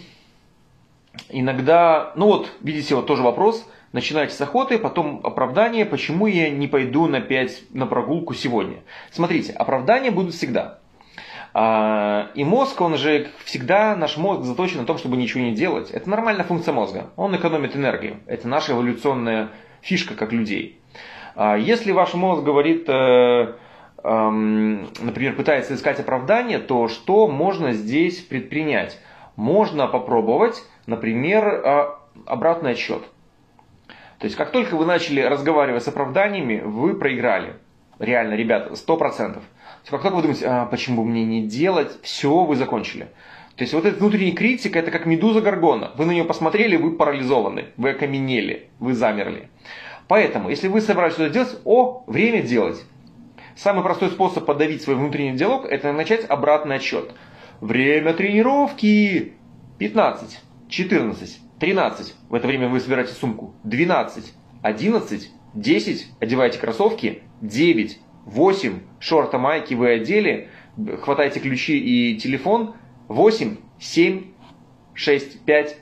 иногда, ну вот, видите, вот тоже вопрос – начинаете с охоты, потом оправдание, почему я не пойду на 5 на прогулку сегодня. Смотрите, оправдания будут всегда. А, и мозг, он же всегда, наш мозг заточен на том, чтобы ничего не делать. Это нормальная функция мозга. Он экономит энергию. Это наша эволюционная фишка как людей. А если ваш мозг говорит, э, например, пытается искать оправдание, то что можно здесь предпринять? Можно попробовать, например, обратный отсчет. То есть, как только вы начали разговаривать с оправданиями, вы проиграли. Реально, ребята, сто процентов. Как только вы думаете, а, почему бы мне не делать, все, вы закончили. То есть вот эта внутренняя критика, это как медуза горгона. Вы на нее посмотрели, вы парализованы, вы окаменели, вы замерли. Поэтому, если вы собрались что-то делать, о, время делать. Самый простой способ подавить свой внутренний диалог, это начать обратный отсчет. Время тренировки 15, 14, 13. В это время вы собираете сумку. 12, 11, 10, одеваете кроссовки. 9, 8, шорта, майки вы одели. Хватаете ключи и телефон. 8, 7, 6, 5,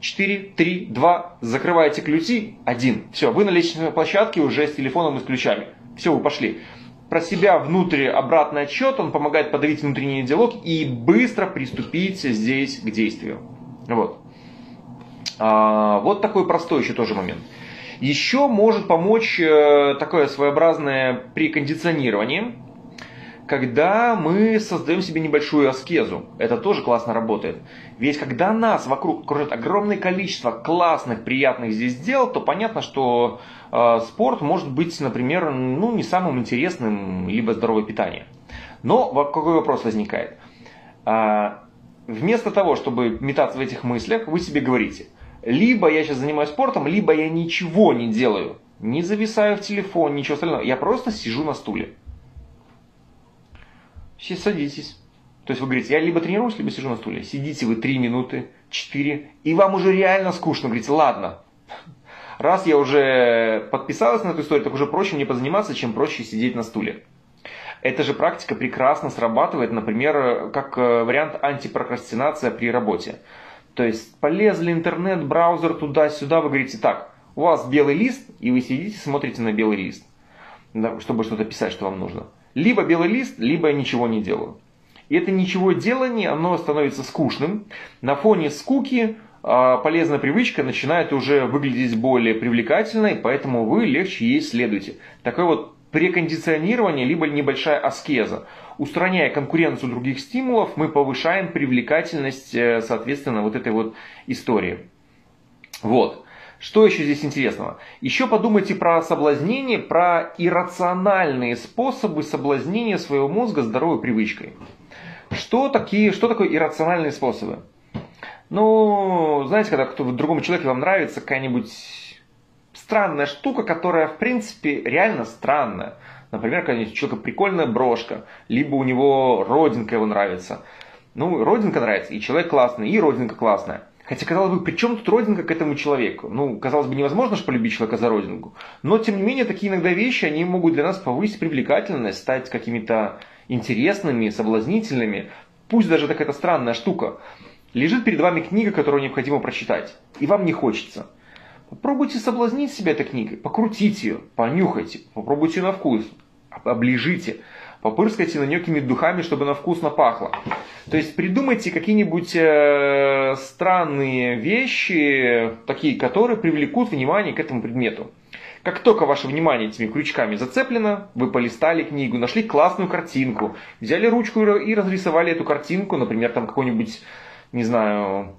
4, 3, 2. Закрываете ключи. 1. Все, вы на лестничной площадке уже с телефоном и с ключами. Все, вы пошли. Про себя внутрь обратный отчет, он помогает подавить внутренний диалог и быстро приступить здесь к действию. Вот. А, вот такой простой еще тоже момент. Еще может помочь э, такое своеобразное прикондиционирование, когда мы создаем себе небольшую аскезу. Это тоже классно работает. Ведь когда нас вокруг окружает огромное количество классных, приятных здесь дел, то понятно, что э, спорт может быть, например, ну, не самым интересным, либо здоровое питание. Но какой вопрос возникает? А, вместо того, чтобы метаться в этих мыслях, вы себе говорите, либо я сейчас занимаюсь спортом, либо я ничего не делаю. Не зависаю в телефон, ничего остального. Я просто сижу на стуле. Все садитесь. То есть вы говорите, я либо тренируюсь, либо сижу на стуле. Сидите вы 3 минуты, 4, и вам уже реально скучно. Говорите, ладно, раз я уже подписалась на эту историю, так уже проще мне позаниматься, чем проще сидеть на стуле. Эта же практика прекрасно срабатывает, например, как э, вариант антипрокрастинация при работе. То есть полезли интернет, браузер туда-сюда, вы говорите, так, у вас белый лист, и вы сидите, смотрите на белый лист, чтобы что-то писать, что вам нужно. Либо белый лист, либо я ничего не делаю. И это ничего делание, оно становится скучным. На фоне скуки а, полезная привычка начинает уже выглядеть более привлекательной, поэтому вы легче ей следуете. Такое вот прекондиционирование, либо небольшая аскеза. Устраняя конкуренцию других стимулов, мы повышаем привлекательность, э, соответственно, вот этой вот истории. Вот. Что еще здесь интересного? Еще подумайте про соблазнение, про иррациональные способы соблазнения своего мозга здоровой привычкой. Что, такие, что такое иррациональные способы? Ну, знаете, когда кто другому человеку вам нравится какая-нибудь странная штука, которая, в принципе, реально странная. Например, когда у человека прикольная брошка, либо у него родинка его нравится. Ну, родинка нравится, и человек классный, и родинка классная. Хотя, казалось бы, при чем тут родинка к этому человеку? Ну, казалось бы, невозможно же полюбить человека за родинку. Но, тем не менее, такие иногда вещи, они могут для нас повысить привлекательность, стать какими-то интересными, соблазнительными. Пусть даже такая странная штука. Лежит перед вами книга, которую необходимо прочитать, и вам не хочется. Попробуйте соблазнить себя этой книгой, покрутите ее, понюхайте, попробуйте на вкус, оближите, попырскайте на нее какими-то духами, чтобы она вкусно пахла. То есть придумайте какие-нибудь э, странные вещи, такие, которые привлекут внимание к этому предмету. Как только ваше внимание этими крючками зацеплено, вы полистали книгу, нашли классную картинку, взяли ручку и разрисовали эту картинку, например, там какой-нибудь, не знаю,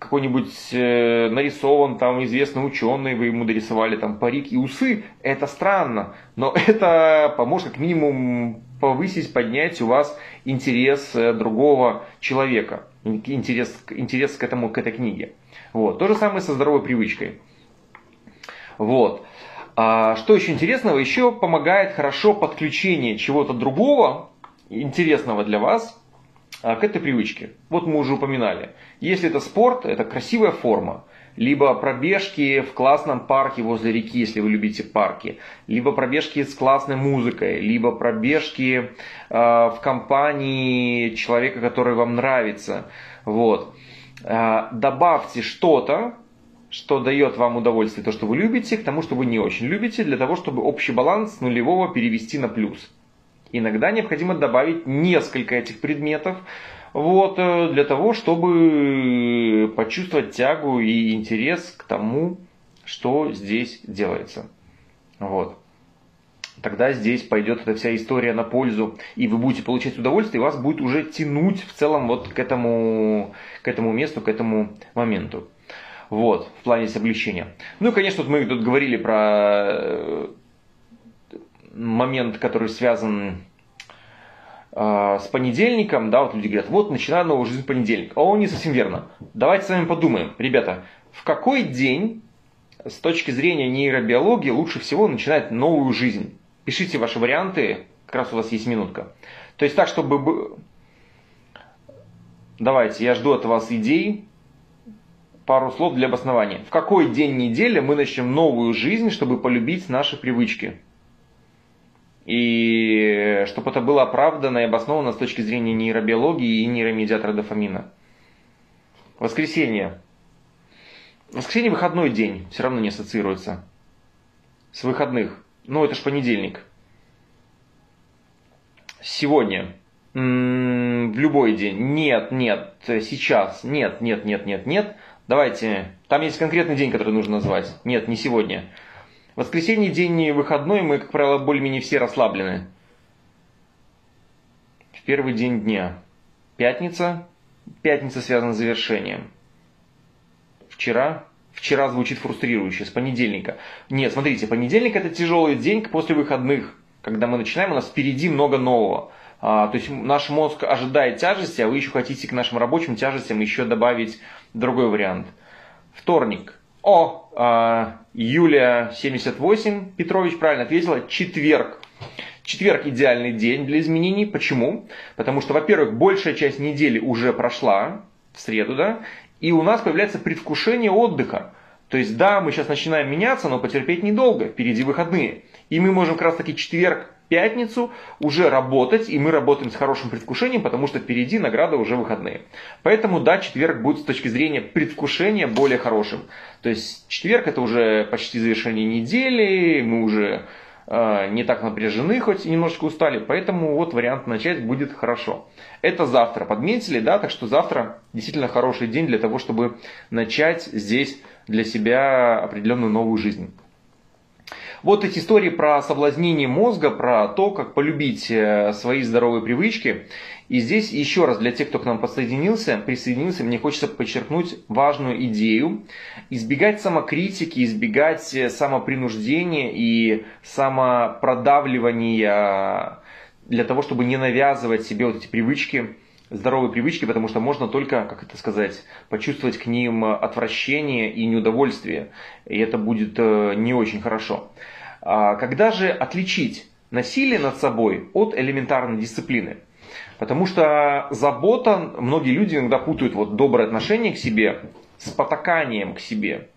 какой-нибудь э, нарисован там известный ученый, вы ему дорисовали там парик и усы, это странно, но это поможет как минимум повысить, поднять у вас интерес э, другого человека, интерес, интерес к, этому, к этой книге. Вот. То же самое со здоровой привычкой. Вот. А что еще интересного? Еще помогает хорошо подключение чего-то другого, интересного для вас, к этой привычке. Вот мы уже упоминали. Если это спорт, это красивая форма. Либо пробежки в классном парке возле реки, если вы любите парки. Либо пробежки с классной музыкой. Либо пробежки э, в компании человека, который вам нравится. Вот. Э, добавьте что-то, что дает вам удовольствие, то, что вы любите, к тому, что вы не очень любите, для того, чтобы общий баланс нулевого перевести на плюс. Иногда необходимо добавить несколько этих предметов, вот, э, для того, чтобы почувствовать тягу и интерес к тому, что здесь делается. Вот. тогда здесь пойдет эта вся история на пользу, и вы будете получать удовольствие, и вас будет уже тянуть в целом вот к этому, к этому месту, к этому моменту. Вот, в плане облегчения. Ну и, конечно, вот мы тут говорили про э, момент, который связан э, с понедельником, да, вот люди говорят, вот начинаю новую жизнь в понедельник. А он не совсем верно. Давайте с вами подумаем, ребята, в какой день с точки зрения нейробиологии лучше всего начинать новую жизнь? Пишите ваши варианты, как раз у вас есть минутка. То есть так, чтобы... Давайте, я жду от вас идей, пару слов для обоснования. В какой день недели мы начнем новую жизнь, чтобы полюбить наши привычки? И чтобы это было оправдано и обосновано с точки зрения нейробиологии и нейромедиатора дофамина. Воскресенье. Воскресенье выходной день, все равно не ассоциируется. С выходных. Ну, это ж понедельник. Сегодня. М-м, в любой день. Нет, нет, сейчас. Нет, нет, нет, нет, нет. Давайте, там есть конкретный день, который нужно назвать. Нет, не сегодня. Воскресенье день выходной, мы, как правило, более-менее все расслаблены. В первый день дня. Пятница. Пятница связана с завершением. Вчера. Вчера звучит фрустрирующе, с понедельника. Нет, смотрите, понедельник это тяжелый день после выходных. Когда мы начинаем, у нас впереди много нового. А, то есть наш мозг ожидает тяжести, а вы еще хотите к нашим рабочим тяжестям еще добавить другой вариант. Вторник. О, а, Юлия 78, Петрович правильно ответила, четверг. Четверг идеальный день для изменений. Почему? Потому что, во-первых, большая часть недели уже прошла, в среду, да, и у нас появляется предвкушение отдыха. То есть, да, мы сейчас начинаем меняться, но потерпеть недолго, впереди выходные. И мы можем как раз таки четверг, пятницу уже работать, и мы работаем с хорошим предвкушением, потому что впереди награда уже выходные. Поэтому, да, четверг будет с точки зрения предвкушения более хорошим. То есть четверг это уже почти завершение недели, мы уже э, не так напряжены, хоть и немножечко устали, поэтому вот вариант начать будет хорошо. Это завтра, подметили, да, так что завтра действительно хороший день для того, чтобы начать здесь для себя определенную новую жизнь. Вот эти истории про соблазнение мозга, про то, как полюбить э, свои здоровые привычки. И здесь еще раз для тех, кто к нам подсоединился, присоединился, мне хочется подчеркнуть важную идею. Избегать самокритики, избегать э, самопринуждения и самопродавливания для того, чтобы не навязывать себе вот эти привычки, здоровые привычки, потому что можно только, как это сказать, почувствовать к ним отвращение и неудовольствие, и это будет э, не очень хорошо. А когда же отличить насилие над собой от элементарной дисциплины? Потому что забота, многие люди иногда путают вот доброе отношение к себе с потаканием к себе.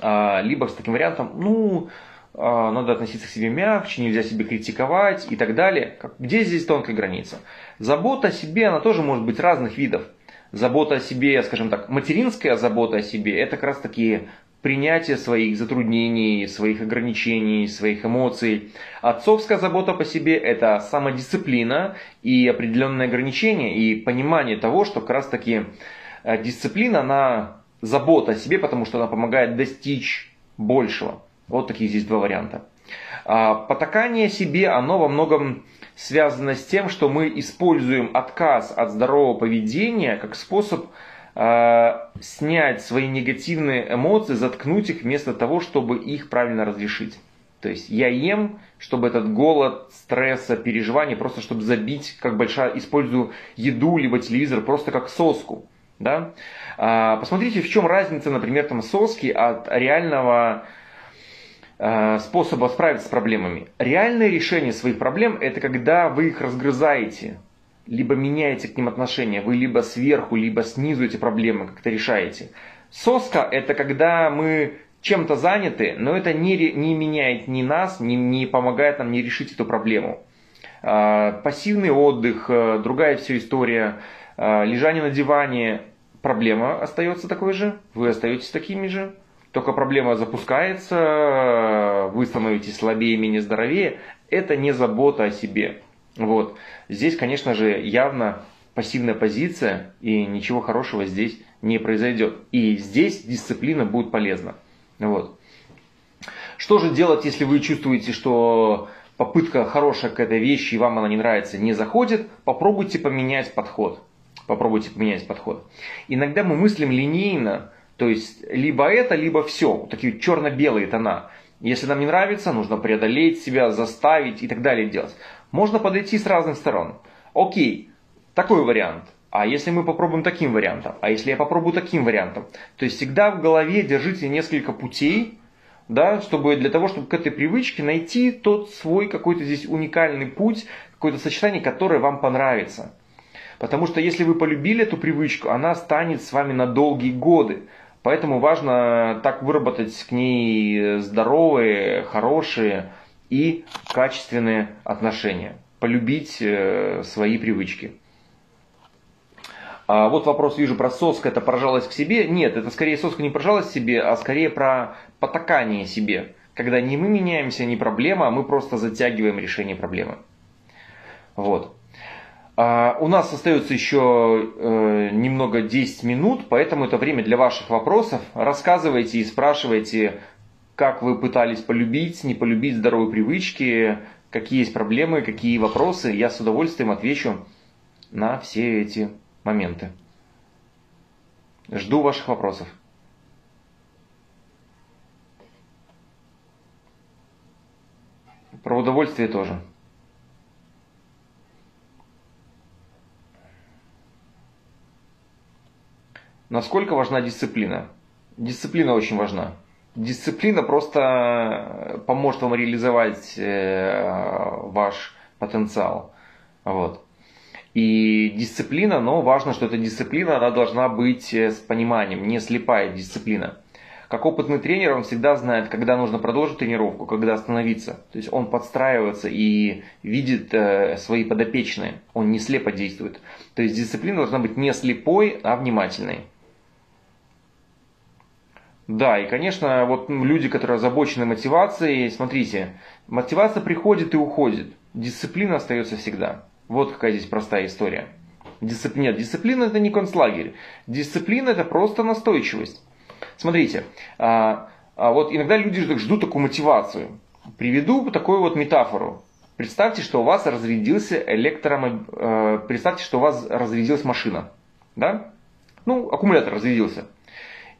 А, либо с таким вариантом, ну, надо относиться к себе мягче, нельзя себе критиковать и так далее. Где здесь тонкая граница? Забота о себе, она тоже может быть разных видов. Забота о себе, скажем так, материнская забота о себе, это как раз таки принятие своих затруднений, своих ограничений, своих эмоций. Отцовская забота по себе – это самодисциплина и определенные ограничения, и понимание того, что как раз таки э, дисциплина, она забота о себе, потому что она помогает достичь большего. Вот такие здесь два варианта. А, потакание себе, оно во многом связано с тем, что мы используем отказ от здорового поведения как способ а, снять свои негативные эмоции, заткнуть их вместо того, чтобы их правильно разрешить. То есть я ем, чтобы этот голод, стресса, переживания, просто чтобы забить, как большая, использую еду либо телевизор просто как соску. Да? А, посмотрите, в чем разница, например, там соски от реального Э, способа справиться с проблемами. Реальное решение своих проблем – это когда вы их разгрызаете, либо меняете к ним отношения, вы либо сверху, либо снизу эти проблемы как-то решаете. Соска – это когда мы чем-то заняты, но это не, не меняет ни нас, не, не помогает нам не решить эту проблему. Э, пассивный отдых, э, другая все история, лежание на диване, проблема остается такой же, вы остаетесь такими же, только проблема запускается, вы становитесь слабее, менее здоровее, это не забота о себе. Вот. Здесь, конечно же, явно пассивная позиция, и ничего хорошего здесь не произойдет. И здесь дисциплина будет полезна. Вот. Что же делать, если вы чувствуете, что попытка хорошая к этой вещи, и вам она не нравится, не заходит? Попробуйте поменять подход. Попробуйте поменять подход. Иногда мы мыслим линейно, то есть либо это, либо все. Такие черно-белые тона. Если нам не нравится, нужно преодолеть себя, заставить и так далее делать. Можно подойти с разных сторон. Окей, такой вариант. А если мы попробуем таким вариантом? А если я попробую таким вариантом? То есть всегда в голове держите несколько путей, да, чтобы для того, чтобы к этой привычке найти тот свой какой-то здесь уникальный путь, какое-то сочетание, которое вам понравится. Потому что если вы полюбили эту привычку, она станет с вами на долгие годы. Поэтому важно так выработать к ней здоровые, хорошие и качественные отношения. Полюбить э, свои привычки. А вот вопрос вижу про соск, это про жалость к себе. Нет, это скорее соска не про жалость к себе, а скорее про потакание себе. Когда не мы меняемся, не проблема, а мы просто затягиваем решение проблемы. Вот. А у нас остается еще э, немного 10 минут, поэтому это время для ваших вопросов. Рассказывайте и спрашивайте, как вы пытались полюбить, не полюбить здоровые привычки, какие есть проблемы, какие вопросы. Я с удовольствием отвечу на все эти моменты. Жду ваших вопросов. Про удовольствие тоже. Насколько важна дисциплина? Дисциплина очень важна. Дисциплина просто поможет вам реализовать э, ваш потенциал. Вот. И дисциплина, но важно, что эта дисциплина, она должна быть э, с пониманием, не слепая дисциплина. Как опытный тренер, он всегда знает, когда нужно продолжить тренировку, когда остановиться. То есть он подстраивается и видит э, свои подопечные. Он не слепо действует. То есть дисциплина должна быть не слепой, а внимательной. Да, и, конечно, вот люди, которые озабочены мотивацией, смотрите, мотивация приходит и уходит, дисциплина остается всегда. Вот какая здесь простая история. Дисцип... Нет, дисциплина это не концлагерь. Дисциплина это просто настойчивость. Смотрите, а, а вот иногда люди ждут такую мотивацию. Приведу такую вот метафору. Представьте, что у вас разрядился электромоб... Э, представьте, что у вас разрядилась машина. Да? Ну, аккумулятор разрядился.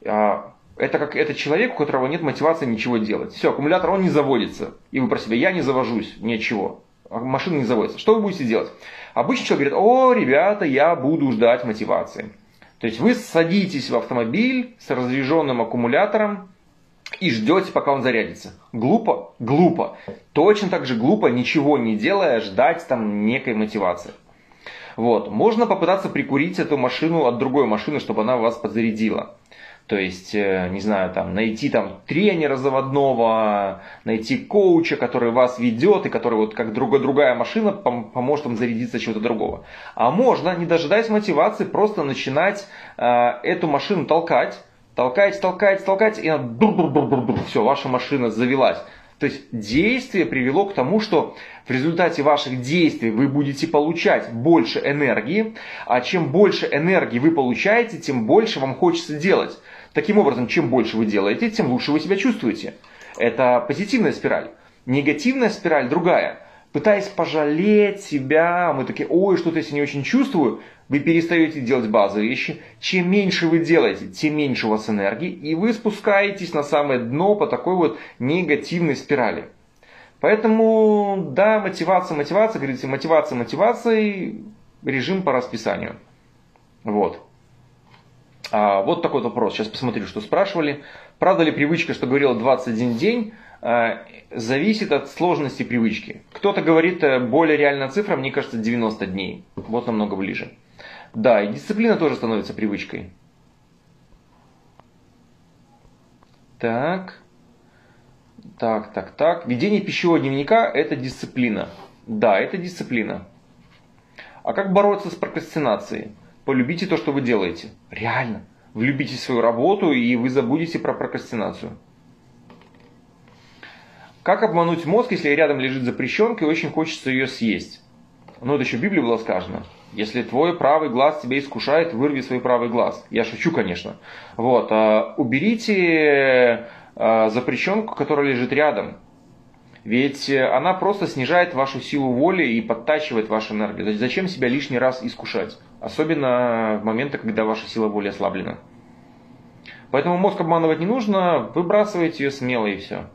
А, это как это человек, у которого нет мотивации ничего делать. Все, аккумулятор, он не заводится. И вы про себя, я не завожусь, ничего. А машина не заводится. Что вы будете делать? Обычно человек говорит, о, ребята, я буду ждать мотивации. То есть вы садитесь в автомобиль с разряженным аккумулятором и ждете, пока он зарядится. Глупо? Глупо. Точно так же глупо, ничего не делая, ждать там некой мотивации. Вот. Можно попытаться прикурить эту машину от другой машины, чтобы она вас подзарядила. То есть, э, не знаю, там, найти там тренера заводного, найти коуча, который вас ведет и который вот как другая, другая машина поможет вам зарядиться чего-то другого. А можно, не дожидаясь мотивации, просто начинать э, эту машину толкать, толкать, толкать, толкать, и она все, ваша машина завелась. То есть действие привело к тому, что в результате ваших действий вы будете получать больше энергии, а чем больше энергии вы получаете, тем больше вам хочется делать. Таким образом, чем больше вы делаете, тем лучше вы себя чувствуете. Это позитивная спираль. Негативная спираль другая. Пытаясь пожалеть себя, мы такие, ой, что-то я себя не очень чувствую, вы перестаете делать базовые вещи. Чем меньше вы делаете, тем меньше у вас энергии, и вы спускаетесь на самое дно по такой вот негативной спирали. Поэтому, да, мотивация, мотивация, говорите, мотивация, мотивация, режим по расписанию. Вот. А, вот такой вопрос. Сейчас посмотрю, что спрашивали. Правда ли привычка, что говорила 21 день, зависит от сложности привычки? Кто-то говорит, э, более реальная цифра, мне кажется, 90 дней. Вот намного ближе. Да, и дисциплина тоже становится привычкой. Так. Так, так, так. Ведение пищевого дневника – это дисциплина. Да, это дисциплина. А как бороться с прокрастинацией? полюбите то, что вы делаете. Реально. Влюбитесь в свою работу, и вы забудете про прокрастинацию. Как обмануть мозг, если рядом лежит запрещенка и очень хочется ее съесть? Ну, это еще в Библии было сказано. Если твой правый глаз тебя искушает, вырви свой правый глаз. Я шучу, конечно. Вот. А уберите э, запрещенку, которая лежит рядом. Ведь она просто снижает вашу силу воли и подтачивает вашу энергию. Зачем себя лишний раз искушать? Особенно в моменты, когда ваша сила воли ослаблена. Поэтому мозг обманывать не нужно, выбрасывайте ее смело и все.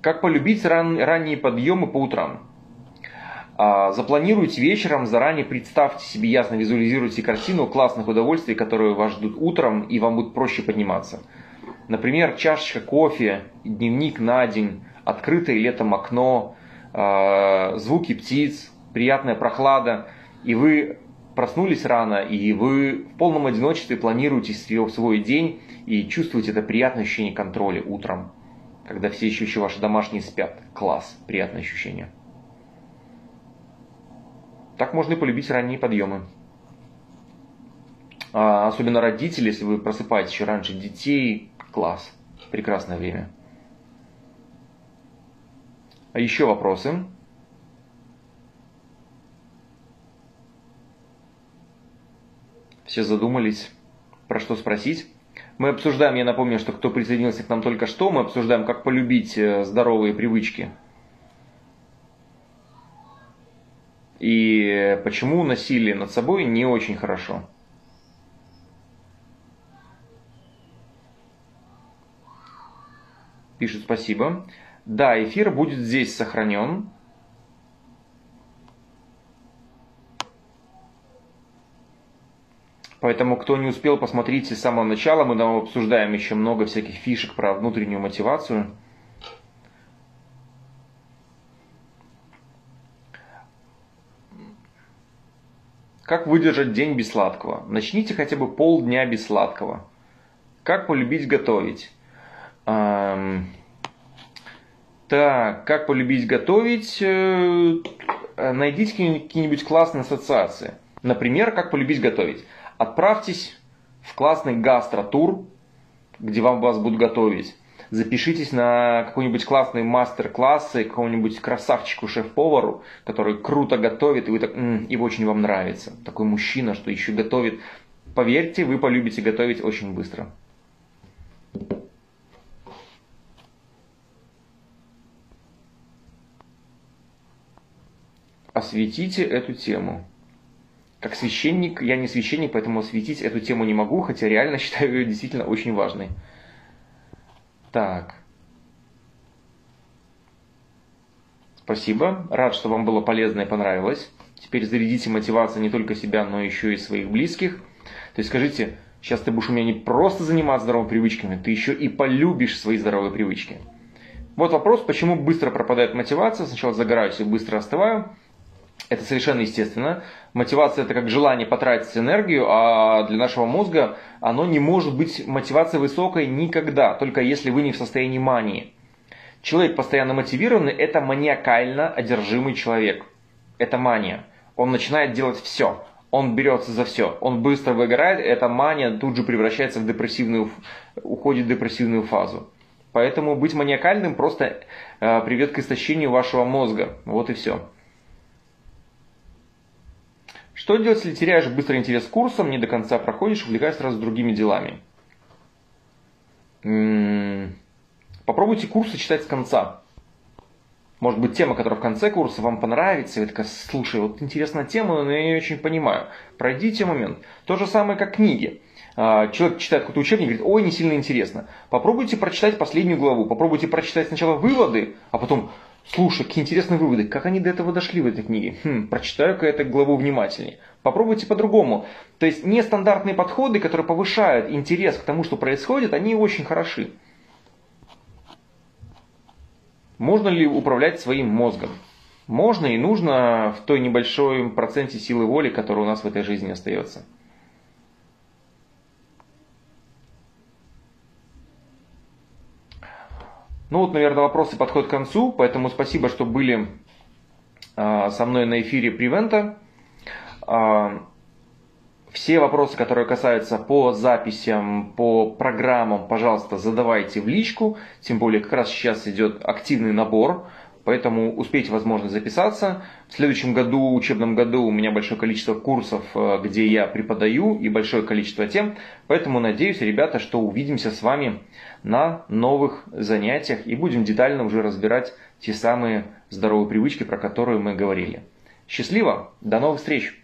Как полюбить ран, ранние подъемы по утрам? А, запланируйте вечером, заранее представьте себе ясно, визуализируйте картину классных удовольствий, которые вас ждут утром, и вам будет проще подниматься. Например, чашечка кофе, дневник на день, открытое летом окно, а, звуки птиц, приятная прохлада, и вы проснулись рано, и вы в полном одиночестве планируете свой день и чувствуете это приятное ощущение контроля утром когда все еще, еще ваши домашние спят. Класс, приятное ощущение. Так можно и полюбить ранние подъемы. А особенно родители, если вы просыпаетесь еще раньше детей, класс, прекрасное время. А еще вопросы? Все задумались, про что спросить? Мы обсуждаем, я напомню, что кто присоединился к нам только что, мы обсуждаем, как полюбить э, здоровые привычки. И почему насилие над собой не очень хорошо. Пишет спасибо. Да, эфир будет здесь сохранен. Поэтому, кто не успел, посмотрите с самого начала. Мы там обсуждаем еще много всяких фишек про внутреннюю мотивацию. Как выдержать день без сладкого? Начните хотя бы полдня без сладкого. Как полюбить готовить? Эм... Так, как полюбить готовить? Э, найдите какие-нибудь классные ассоциации. Например, как полюбить готовить отправьтесь в классный гастротур, где вам вас будут готовить. Запишитесь на какой-нибудь классный мастер-класс и какому-нибудь красавчику шеф-повару, который круто готовит, и вы так, м-м, и очень вам нравится. Такой мужчина, что еще готовит. Поверьте, вы полюбите готовить очень быстро. Осветите эту тему как священник, я не священник, поэтому осветить эту тему не могу, хотя реально считаю ее действительно очень важной. Так. Спасибо. Рад, что вам было полезно и понравилось. Теперь зарядите мотивацию не только себя, но еще и своих близких. То есть скажите, сейчас ты будешь у меня не просто заниматься здоровыми привычками, ты еще и полюбишь свои здоровые привычки. Вот вопрос, почему быстро пропадает мотивация. Сначала загораюсь и быстро остываю. Это совершенно естественно. Мотивация это как желание потратить энергию, а для нашего мозга оно не может быть мотивацией высокой никогда, только если вы не в состоянии мании. Человек постоянно мотивированный – это маниакально одержимый человек. Это мания. Он начинает делать все. Он берется за все. Он быстро выгорает, эта мания тут же превращается в депрессивную, уходит в депрессивную фазу. Поэтому быть маниакальным просто э, приведет к истощению вашего мозга. Вот и все. Что делать, если теряешь быстро интерес к курсам, не до конца проходишь, увлекаясь сразу другими делами? М-м-м. Попробуйте курсы читать с конца. Может быть, тема, которая в конце курса вам понравится, и вы такая, слушай, вот интересная тема, но я не очень понимаю. Пройдите момент. То же самое, как книги. А, человек читает какой-то учебник и говорит, ой, не сильно интересно. Попробуйте прочитать последнюю главу, попробуйте прочитать сначала выводы, а потом, Слушай, какие интересные выводы. Как они до этого дошли в этой книге? Хм, прочитаю-ка эту главу внимательнее. Попробуйте по-другому. То есть нестандартные подходы, которые повышают интерес к тому, что происходит, они очень хороши. Можно ли управлять своим мозгом? Можно и нужно в той небольшой проценте силы воли, которая у нас в этой жизни остается. Ну вот, наверное, вопросы подходят к концу, поэтому спасибо, что были а, со мной на эфире Привента. А, все вопросы, которые касаются по записям, по программам, пожалуйста, задавайте в личку. Тем более, как раз сейчас идет активный набор. Поэтому успейте, возможно, записаться. В следующем году, учебном году, у меня большое количество курсов, э, где я преподаю, и большое количество тем. Поэтому надеюсь, ребята, что увидимся с вами на новых занятиях и будем детально уже разбирать те самые здоровые привычки, про которые мы говорили. Счастливо, до новых встреч!